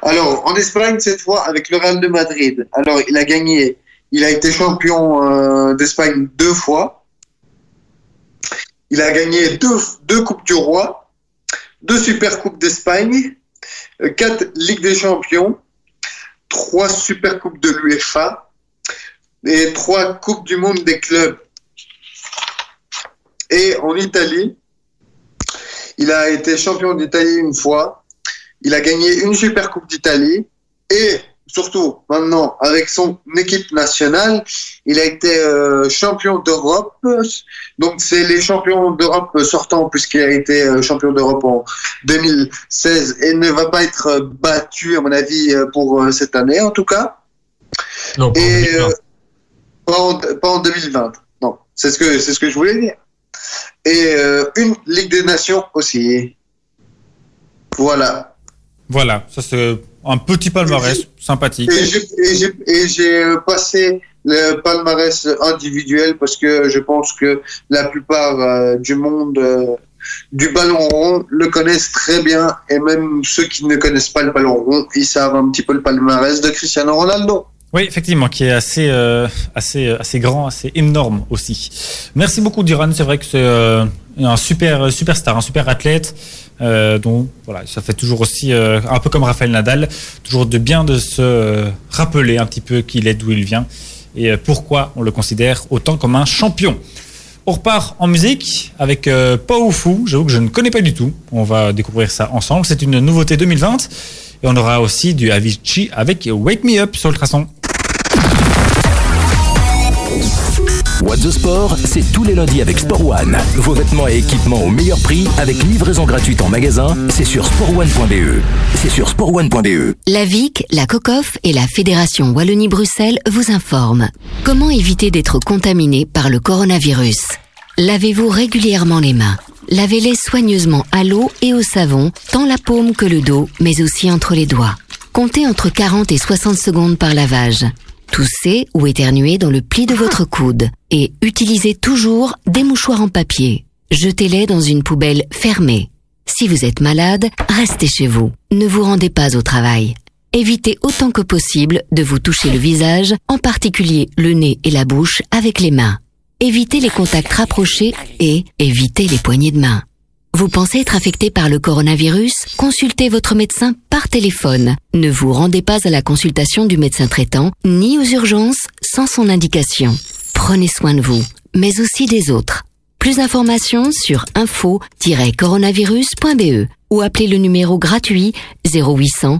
Alors, en Espagne, cette fois, avec le Real de Madrid. Alors, il a gagné, il a été champion d'Espagne deux fois. Il a gagné deux, deux Coupes du Roi, deux Super Coupes d'Espagne, euh, quatre Ligues des Champions, trois Super Coupes de l'UEFA et trois Coupes du Monde des clubs. Et en Italie, il a été champion d'Italie une fois. Il a gagné une Super Coupe d'Italie et surtout maintenant avec son équipe nationale, il a été euh, champion d'Europe. Donc c'est les champions d'Europe sortants puisqu'il a été euh, champion d'Europe en 2016 et ne va pas être battu à mon avis euh, pour cette année en tout cas. Non, pas, et, en pas, en, 2020. Non, c'est ce que c'est ce que je voulais dire. Et une Ligue des Nations aussi. Voilà. Voilà, ça c'est un petit palmarès sympathique. Et j'ai passé le palmarès individuel parce que je pense que la plupart euh, du monde euh, du ballon rond le connaissent très bien et même ceux qui ne connaissent pas le ballon rond, ils savent un petit peu le palmarès de Cristiano Ronaldo. Oui, effectivement, qui est assez, euh, assez, assez grand, assez énorme aussi. Merci beaucoup, Duran. C'est vrai que c'est un super superstar, un super athlète. Euh, donc voilà, ça fait toujours aussi, euh, un peu comme Raphaël Nadal, toujours de bien de se rappeler un petit peu qui il est, d'où il vient et euh, pourquoi on le considère autant comme un champion. On repart en musique avec euh, Fou, j'avoue que je ne connais pas du tout, on va découvrir ça ensemble, c'est une nouveauté 2020 et on aura aussi du Avicii avec Wake Me Up sur le. The Sport, c'est tous les lundis avec Sport One. Vos vêtements et équipements au meilleur prix avec livraison gratuite en magasin, c'est sur sportone.be. C'est sur sportone.be. La VIC, la COCOF et la Fédération Wallonie-Bruxelles vous informent. Comment éviter d'être contaminé par le coronavirus? Lavez-vous régulièrement les mains. Lavez-les soigneusement à l'eau et au savon, tant la paume que le dos, mais aussi entre les doigts. Comptez entre 40 et 60 secondes par lavage. Toussez ou éternuez dans le pli de votre coude et utilisez toujours des mouchoirs en papier. Jetez-les dans une poubelle fermée. Si vous êtes malade, restez chez vous. Ne vous rendez pas au travail. Évitez autant que possible de vous toucher le visage, en particulier le nez et la bouche avec les mains. Évitez les contacts rapprochés et évitez les poignées de main. Vous pensez être affecté par le coronavirus? Consultez votre médecin par téléphone. Ne vous rendez pas à la consultation du médecin traitant ni aux urgences sans son indication. Prenez soin de vous, mais aussi des autres. Plus d'informations sur info-coronavirus.be ou appelez le numéro gratuit 0800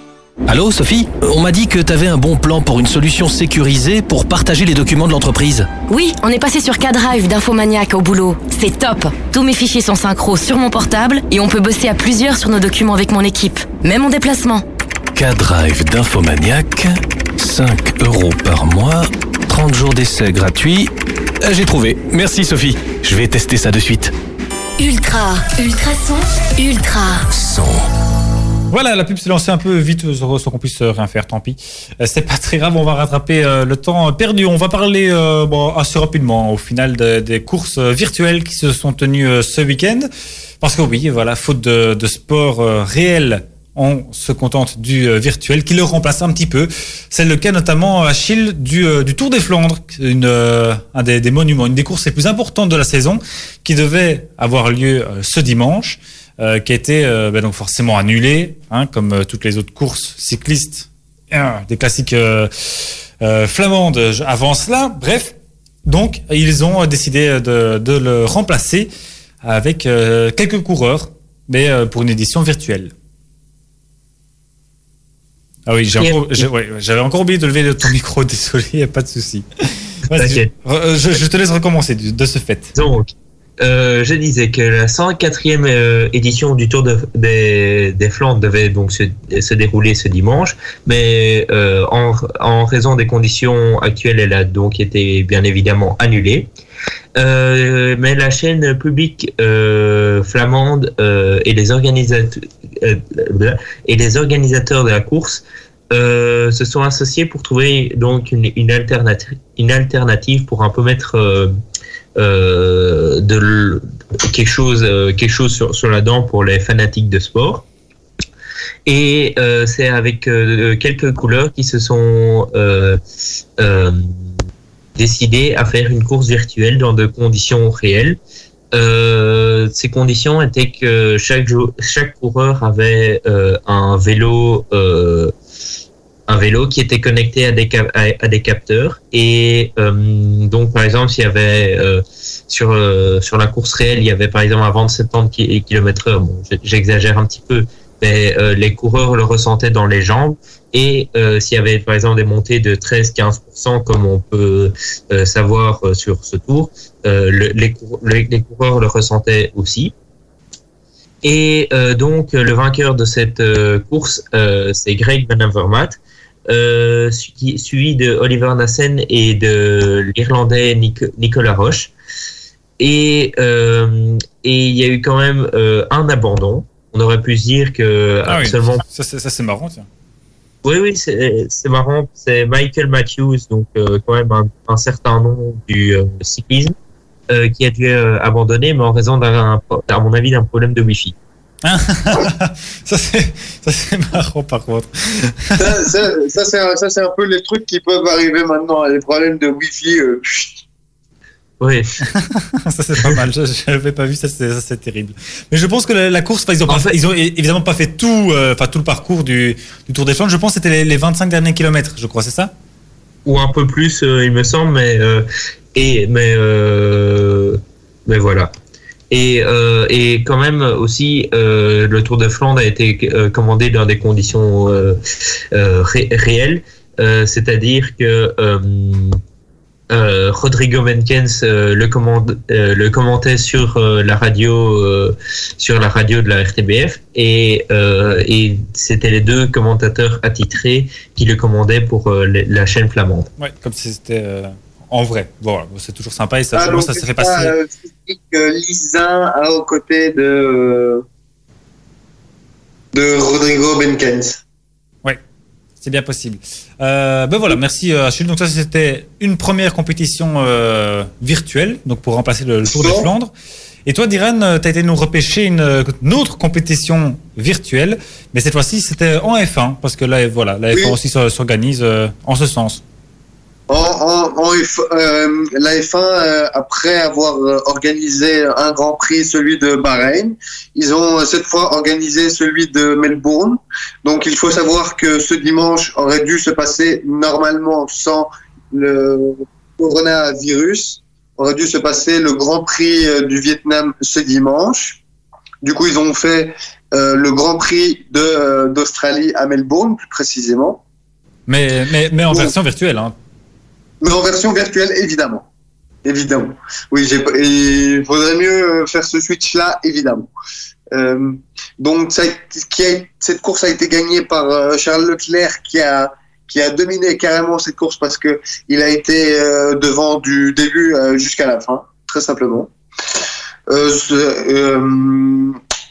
Allô, Sophie On m'a dit que t'avais un bon plan pour une solution sécurisée pour partager les documents de l'entreprise. Oui, on est passé sur K-Drive d'Infomaniac au boulot. C'est top Tous mes fichiers sont synchro sur mon portable et on peut bosser à plusieurs sur nos documents avec mon équipe, même en déplacement. K-Drive d'Infomaniac, 5 euros par mois, 30 jours d'essai gratuit. Euh, j'ai trouvé. Merci Sophie. Je vais tester ça de suite. Ultra, ultra son, ultra son. Voilà, la pub s'est lancée un peu vite sans qu'on puisse rien faire, tant pis. Euh, c'est pas très grave, on va rattraper euh, le temps perdu. On va parler euh, assez rapidement au final des courses virtuelles qui se sont tenues ce week-end. Parce que oui, voilà, faute de, sport réel on se contente du virtuel qui le remplace un petit peu. C'est le cas notamment Achille du, Tour des Flandres, un des, des, monuments, une des courses les plus importantes de la saison, qui devait avoir lieu ce dimanche. Euh, qui a été euh, ben donc forcément annulé, hein, comme euh, toutes les autres courses cyclistes, des classiques flamandes avant cela. Bref, donc ils ont décidé de, de le remplacer avec quelques coureurs, mais pour une édition virtuelle. Ah oui, ouais, j'avais encore oublié de lever ton micro, désolé, y a pas de souci. Je, je te laisse recommencer du- de ce fait. Donc, euh, je disais que la 104e euh, édition du Tour de- des, Flandres devait donc se, se dérouler ce dimanche, mais euh, en, en raison des conditions actuelles, elle a donc été bien évidemment annulée. Mais la chaîne publique flamande et les et les organisateurs de la course se sont associés pour trouver donc une, une alternative, une alternative pour un peu mettre euh, de quelque chose, euh, quelque chose sur, sur la dent pour les fanatiques de sport. Et euh, c'est avec quelques couleurs qui se sont décidés à faire une course virtuelle dans de conditions réelles. Ces conditions étaient que chaque, chaque coureur avait un vélo un vélo qui était connecté à des, à, des capteurs. Et euh, donc par exemple s'il y avait euh, sur euh, sur la course réelle il y avait par exemple à 70 km heure. Bon j'- j'exagère un petit peu mais les coureurs le ressentaient dans les jambes. Et s'il y avait par exemple des montées de 13-15% comme on peut savoir sur ce tour le- les, les, coureurs le ressentaient aussi. Et donc le vainqueur de cette course c'est Greg Van Avermaet euh, su- suivi de Oliver Nassen et de l'Irlandais Nic- Nicolas Roche. Et euh, et il y a eu quand même euh, un abandon. On aurait pu se dire que Ah oui, ça, c'est- ça, c'est marrant, tiens. Oui, oui, c'est marrant. C'est Michael Matthews, donc quand même un, un certain nom du cyclisme, qui a dû abandonner, mais en raison d'un, à mon avis, d'un problème de Wi-Fi. ça, c'est ça, c'est marrant, par contre. Ça, ça, ça, c'est un, peu les trucs qui peuvent arriver maintenant, les problèmes de Wi-Fi. euh. Oui. ça, c'est pas mal. Je n'avais pas vu ça, c'est terrible. Mais je pense que la, la course, enfin, ils ont, En pas fait- fait- ils ont é- évidemment pas fait tout, euh, enfin, tout le parcours du, du Tour des Flandres. Je pense que c'était les, les 25 derniers kilomètres, je crois, c'est ça? Ou un peu plus, euh, il me semble, mais euh, et mais euh, mais voilà. Et euh, et quand même aussi, euh, le Tour de Flandre a été euh, commandé dans des conditions ré- réelles, c'est-à-dire que Rodrigo Menkens le, commande, le commentait sur la radio sur la radio de la RTBF et, et c'était les deux commentateurs attitrés qui le commandaient pour la chaîne flamande. Ouais, comme si c'était en vrai. Voilà, c'est toujours sympa et ça, Ah, donc ça fait pas, passer. euh, euh, Lisin à- aux côtés de, de Rodrigo Benkens. C'est bien possible. Euh, ben voilà, merci euh, Achille. Donc ça, c'était une première compétition euh, virtuelle, donc pour remplacer le, le Tour des Bon. Flandres. Et toi, Diran, tu as été nous repêcher une, une autre compétition virtuelle, mais cette fois-ci, c'était en F1, parce que là, voilà, la F1 Oui. aussi s'or- s'organise euh, en ce sens. F, euh, la F1, euh, après avoir euh, organisé un Grand Prix, celui de Bahreïn, ils ont cette fois organisé celui de Melbourne. Donc il faut savoir que ce dimanche aurait dû se passer normalement sans le coronavirus. Aurait dû se passer le Grand Prix du Vietnam ce dimanche. Du coup, ils ont fait euh, le Grand Prix d'Australie à Melbourne, plus précisément. Mais, mais, mais en version virtuelle. Hein. Mais en version virtuelle, évidemment. Évidemment. Oui, il faudrait mieux faire ce switch-là, évidemment. Euh, donc, cette course a été gagnée par euh, Charles Leclerc, qui a dominé carrément cette course parce que il a été euh, devant du début jusqu'à la fin, très simplement.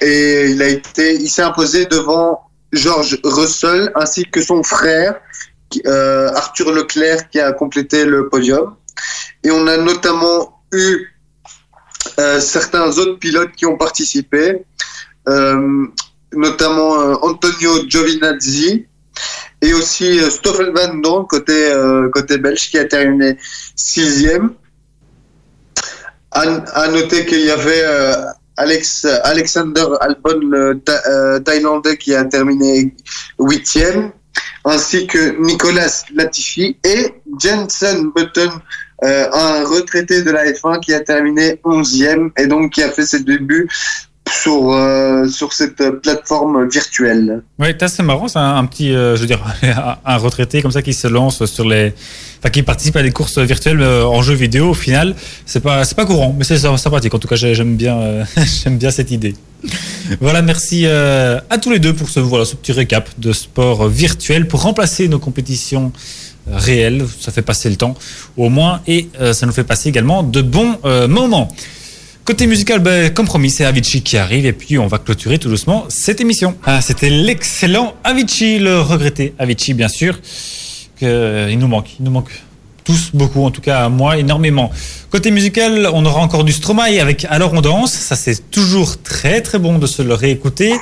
Et il il s'est imposé devant George Russell ainsi que son frère euh, Arthur Leclerc qui a complété le podium. Et on a notamment eu euh, certains autres pilotes qui ont participé, euh, notamment Antonio Giovinazzi et aussi Stoffel Van Dorn côté, belge qui a terminé sixième. À, à noter qu'il y avait Alex, Alexander Albon, le Tha- Thaïlandais, qui a terminé huitième ainsi que Nicolas Latifi et Jensen Button, euh, un retraité de la F1 qui a terminé 11e et donc qui a fait ses débuts sur, euh, sur cette plateforme virtuelle. Oui, c'est marrant, c'est un, petit, euh, je veux dire, un retraité comme ça qui se lance sur les, enfin qui participe à des courses virtuelles euh, en jeu vidéo. Au final, c'est pas, c'est pas courant, mais c'est sympathique. En tout cas, j'aime bien, j'aime bien cette idée. Voilà, merci à tous les deux pour ce, voilà, ce petit récap de sport virtuel pour remplacer nos compétitions réelles. Ça fait passer le temps, au moins, et ça nous fait passer également de bons moments. Côté musical, ben, comme promis, c'est Avicii qui arrive et puis on va clôturer tout doucement cette émission. Ah, c'était l'excellent Avicii, le regretté Avicii, bien sûr. Que, euh, il nous manque, il nous manque tous beaucoup, en tout cas moi énormément. Côté musical, on aura encore du Stromae avec Alors on danse. Ça c'est toujours très très bon de se le réécouter.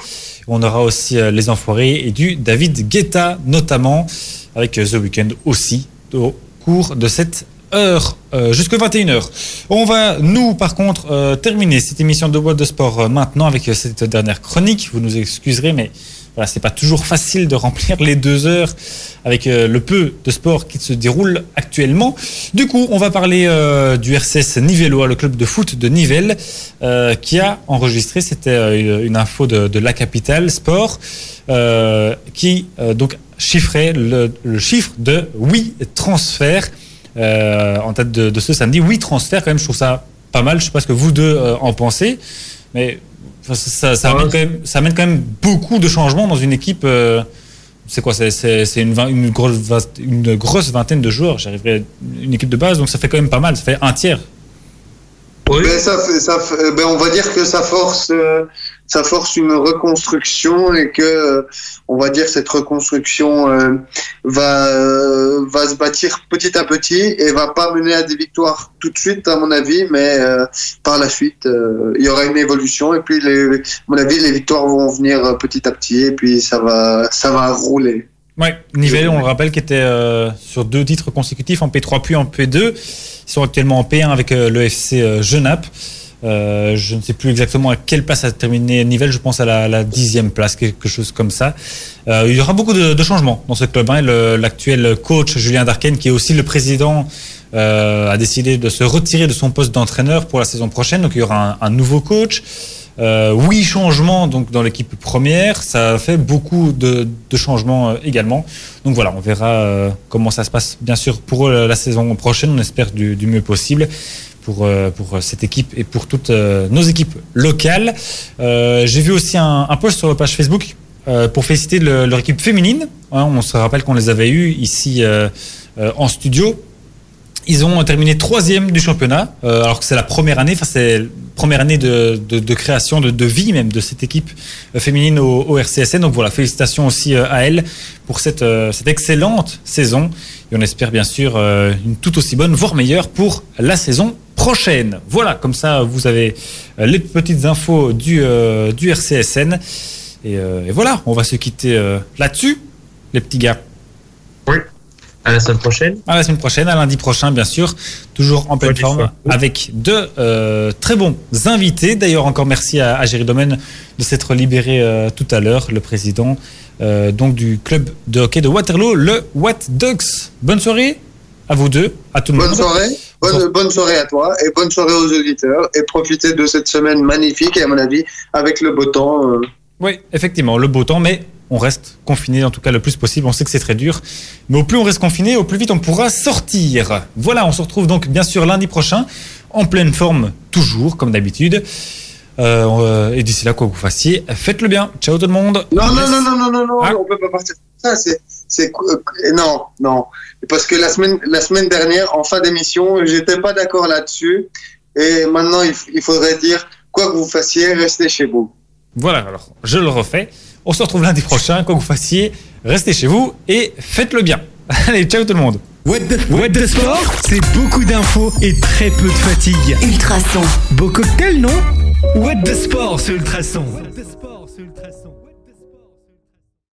On aura aussi euh, Les Enfoirés et du David Guetta notamment avec euh, The Weeknd aussi au cours de cette heure euh, jusqu'à 21h. On va, nous, par contre, euh, terminer cette émission de boîte de sport euh, maintenant avec cette dernière chronique. Vous nous excuserez, mais voilà, c'est pas toujours facile de remplir les deux heures avec le peu de sport qui se déroule actuellement. Du coup, on va parler du RCS Nivellois, le club de foot de Nivelles, qui a enregistré, c'était une info de, la capitale sport, qui donc chiffrait le, le chiffre de 8 transferts euh, en tête de, ce samedi. Oui, transfert, quand même, je trouve ça pas mal. Je sais pas ce que vous deux euh, en pensez, mais ça, ça, amène quand même, ça, amène quand même, beaucoup de changements dans une équipe. Euh, c'est quoi C'est une, une, grosse, une grosse vingtaine de joueurs. J'arriverai une équipe de base, donc ça fait quand même pas mal. Ça fait un tiers. Oui. Ben, ça, ça, ben on va dire que ça force ça force une reconstruction et que euh, on va dire cette reconstruction euh, va euh, va se bâtir petit à petit et va pas mener à des victoires tout de suite à mon avis mais par la suite il y aura une évolution et puis à mon avis les victoires vont venir petit à petit et puis ça va ça va rouler. Ouais, Nivelle, on le rappelle, qui était sur deux titres consécutifs en P3 puis en P2. Ils sont actuellement en P1 avec le FC Genappe. Euh, je ne sais plus exactement à quelle place a terminé Nivelle, je pense à la, dixième place, quelque chose comme ça. Euh, il y aura beaucoup de, changements dans ce club. Hein. L'actuel coach Julien Darken, qui est aussi le président, euh, a décidé de se retirer de son poste d'entraîneur pour la saison prochaine. Donc il y aura un, nouveau coach. oui, changements donc dans l'équipe première, ça fait beaucoup de, changements également. Donc voilà, on verra comment ça se passe bien sûr pour la saison prochaine. On espère du mieux possible pour, euh, pour cette équipe et pour toutes euh, nos équipes locales. Euh, j'ai vu aussi un, post sur la page Facebook pour féliciter leur équipe féminine. Hein, on se rappelle qu'on les avait eus ici en studio. Ils ont terminé troisième du championnat, alors que c'est la première année, enfin c'est première année de, de, création, de, de, vie même de cette équipe féminine au, au, RCSN. Donc voilà, félicitations aussi à elle pour cette, cette excellente saison. Et on espère bien sûr une tout aussi bonne, voire meilleure pour la saison prochaine. Voilà, comme ça, vous avez euh, les petites infos du, euh, du RCSN. Euh, et, voilà, on va se quitter là-dessus, les petits gars. Oui. À la semaine prochaine. À la semaine prochaine, à lundi prochain, bien sûr. Toujours en pleine forme, avec deux très bons invités. D'ailleurs, encore merci à, à Géry Domaine de s'être libéré tout à l'heure, le président donc du club de hockey de Waterloo, le What Ducks. Bonne soirée à vous deux, à tout le monde. Bonne soirée. Bonne, soirée à toi et bonne soirée aux auditeurs et profitez de cette semaine magnifique et à mon avis avec le beau temps. Euh. Oui, effectivement, le beau temps, mais on reste confiné en tout cas le plus possible. On sait que c'est très dur, mais au plus on reste confiné, au plus vite on pourra sortir. Voilà, on se retrouve donc bien sûr lundi prochain en pleine forme toujours comme d'habitude. Euh, et d'ici là, quoi que vous fassiez, faites-le bien. Ciao tout le monde. Non, non, non, non, non, non, non, ah. on peut pas partir. Ça, c'est c'est euh, non, non, parce que la semaine la semaine dernière en fin d'émission, j'étais pas d'accord là-dessus et maintenant il, faudrait dire quoi que vous fassiez, restez chez vous. Voilà, alors je le refais. On se retrouve lundi prochain, quoi que vous fassiez, restez chez vous et faites-le bien. Allez, ciao tout le monde. What the, sport, c'est beaucoup d'infos et très peu de fatigue. Ultrason. Beau cocktail, non? What the sport sur Ultrason.